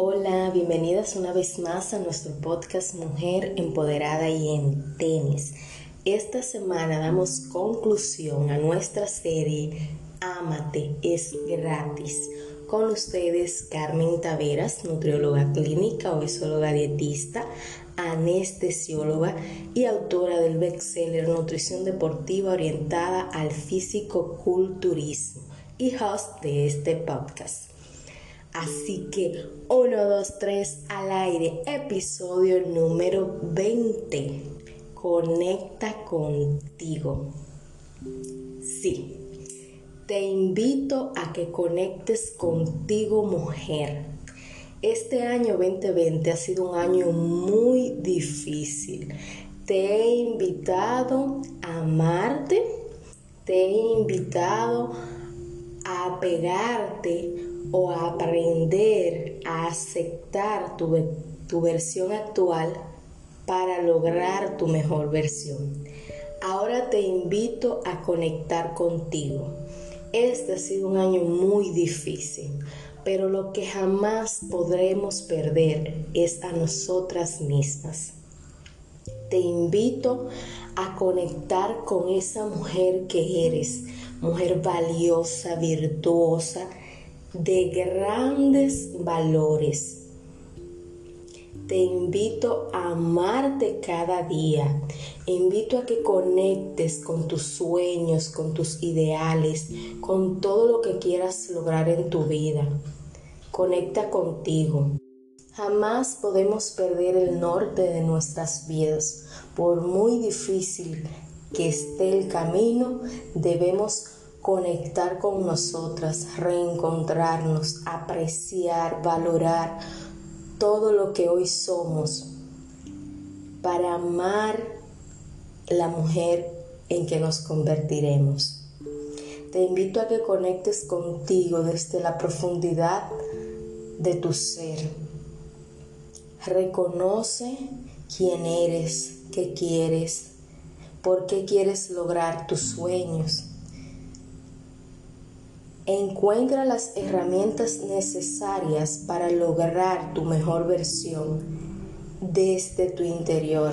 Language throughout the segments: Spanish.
Hola, bienvenidas una vez más a nuestro podcast Mujer Empoderada y en Tenis. Esta semana damos conclusión a nuestra serie Ámate es gratis. Con ustedes Carmen Taveras, nutrióloga clínica, obesóloga dietista, anestesióloga y autora del bestseller Nutrición Deportiva orientada al físico-culturismo y host de este podcast. Así que 1, 2, 3 al aire, episodio número 20. Conecta contigo. Sí, te invito a que conectes contigo mujer. Este año 2020 ha sido un año muy difícil. Te he invitado a amarte, te he invitado a pegarte o a aprender a aceptar tu, tu versión actual para lograr tu mejor versión. Ahora te invito a conectar contigo. Este ha sido un año muy difícil, pero lo que jamás podremos perder es a nosotras mismas. Te invito a conectar con esa mujer que eres, mujer valiosa, virtuosa, de grandes valores. Te invito a amarte cada día. Invito a que conectes con tus sueños, con tus ideales, con todo lo que quieras lograr en tu vida. Conecta contigo. Jamás podemos perder el norte de nuestras vidas. Por muy difícil que esté el camino, debemos conectar con nosotras, reencontrarnos, apreciar, valorar todo lo que hoy somos para amar la mujer en que nos convertiremos. Te invito a que conectes contigo desde la profundidad de tu ser. Reconoce quién eres, qué quieres, por qué quieres lograr tus sueños Encuentra las herramientas necesarias para lograr tu mejor versión desde tu interior.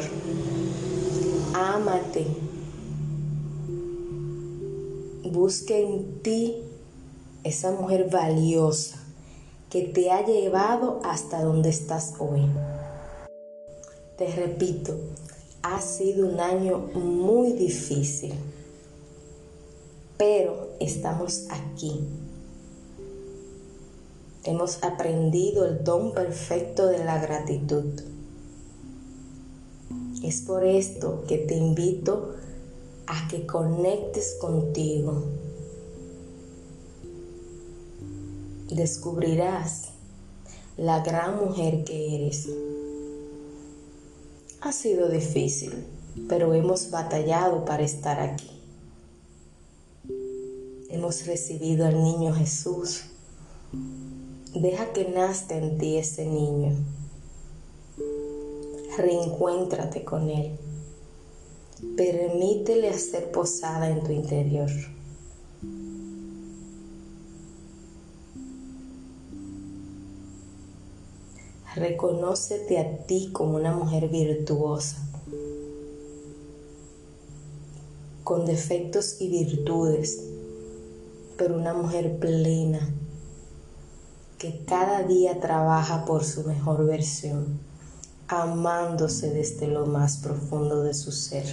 Ámate. Busca en ti esa mujer valiosa que te ha llevado hasta donde estás hoy. Te repito, ha sido un año muy difícil estamos aquí. Hemos aprendido el don perfecto de la gratitud. Es por esto que te invito a que conectes contigo. Descubrirás la gran mujer que eres. Ha sido difícil, pero hemos batallado para estar aquí hemos recibido al niño Jesús. Deja que nazca en ti ese niño. Reencuéntrate con Él. Permítele hacer posada en tu interior. Reconócete a ti como una mujer virtuosa, con defectos y virtudes, pero una mujer plena que cada día trabaja por su mejor versión, amándose desde lo más profundo de su ser.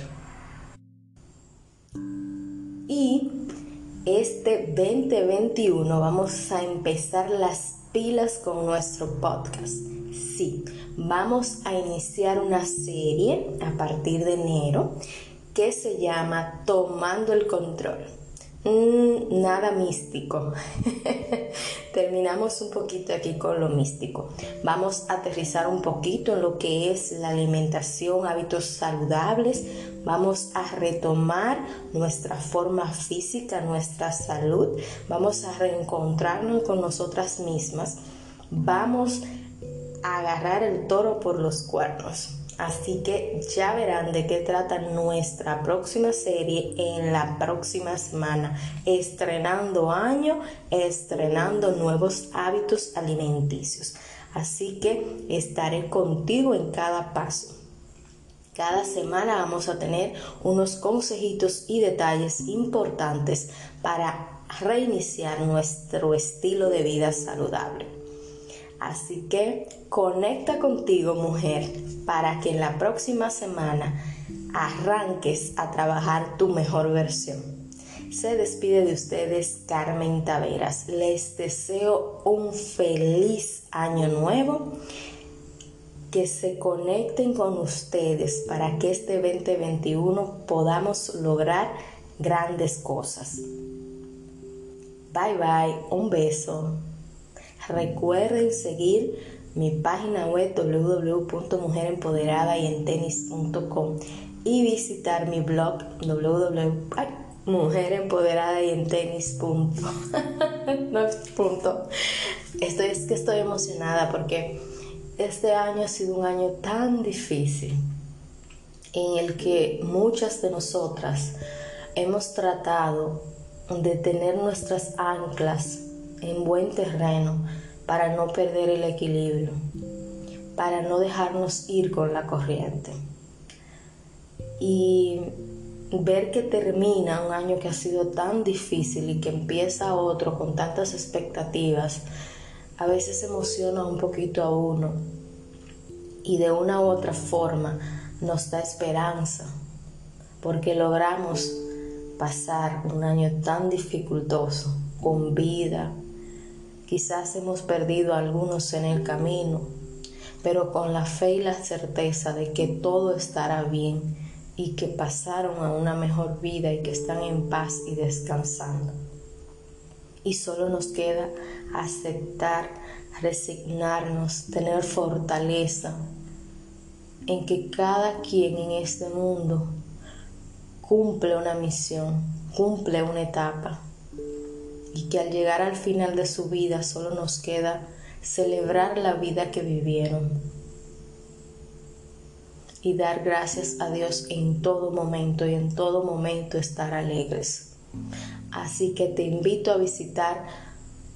Y este 2021 vamos a empezar las pilas con nuestro podcast. Sí, vamos a iniciar una serie a partir de enero que se llama Tomando el Control Mm, nada místico. Terminamos un poquito aquí con lo místico. Vamos a aterrizar un poquito en lo que es la alimentación, hábitos saludables. Vamos a retomar nuestra forma física, nuestra salud. Vamos a reencontrarnos con nosotras mismas. Vamos a agarrar el toro por los cuernos. Así que ya verán de qué trata nuestra próxima serie en la próxima semana, estrenando año, estrenando nuevos hábitos alimenticios. Así que estaré contigo en cada paso. Cada semana vamos a tener unos consejitos y detalles importantes para reiniciar nuestro estilo de vida saludable. Así que conecta contigo mujer para que en la próxima semana arranques a trabajar tu mejor versión. Se despide de ustedes Carmen Taveras. Les deseo un feliz año nuevo. Que se conecten con ustedes para que este 2021 podamos lograr grandes cosas. Bye bye, un beso. Recuerden seguir mi página web www.mujerempoderadayentenis.com y visitar mi blog www.mujerempoderadayentenis.com. Estoy, es que estoy emocionada porque este año ha sido un año tan difícil en el que muchas de nosotras hemos tratado de tener nuestras anclas en buen terreno para no perder el equilibrio, para no dejarnos ir con la corriente. Y ver que termina un año que ha sido tan difícil y que empieza otro con tantas expectativas, a veces emociona un poquito a uno y de una u otra forma nos da esperanza porque logramos pasar un año tan dificultoso con vida, Quizás hemos perdido a algunos en el camino, pero con la fe y la certeza de que todo estará bien y que pasaron a una mejor vida y que están en paz y descansando. Y solo nos queda aceptar, resignarnos, tener fortaleza en que cada quien en este mundo cumple una misión, cumple una etapa y que al llegar al final de su vida solo nos queda celebrar la vida que vivieron y dar gracias a Dios en todo momento y en todo momento estar alegres. Así que te invito a visitar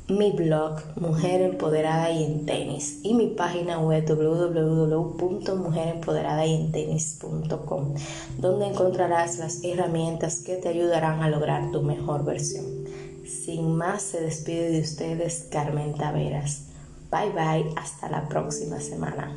mi blog Mujer Empoderada y en Tenis y mi página web www.mujerempoderadayentenis.com donde encontrarás las herramientas que te ayudarán a lograr tu mejor versión. Sin más, se despide de ustedes Carmen Taveras. Bye bye, hasta la próxima semana.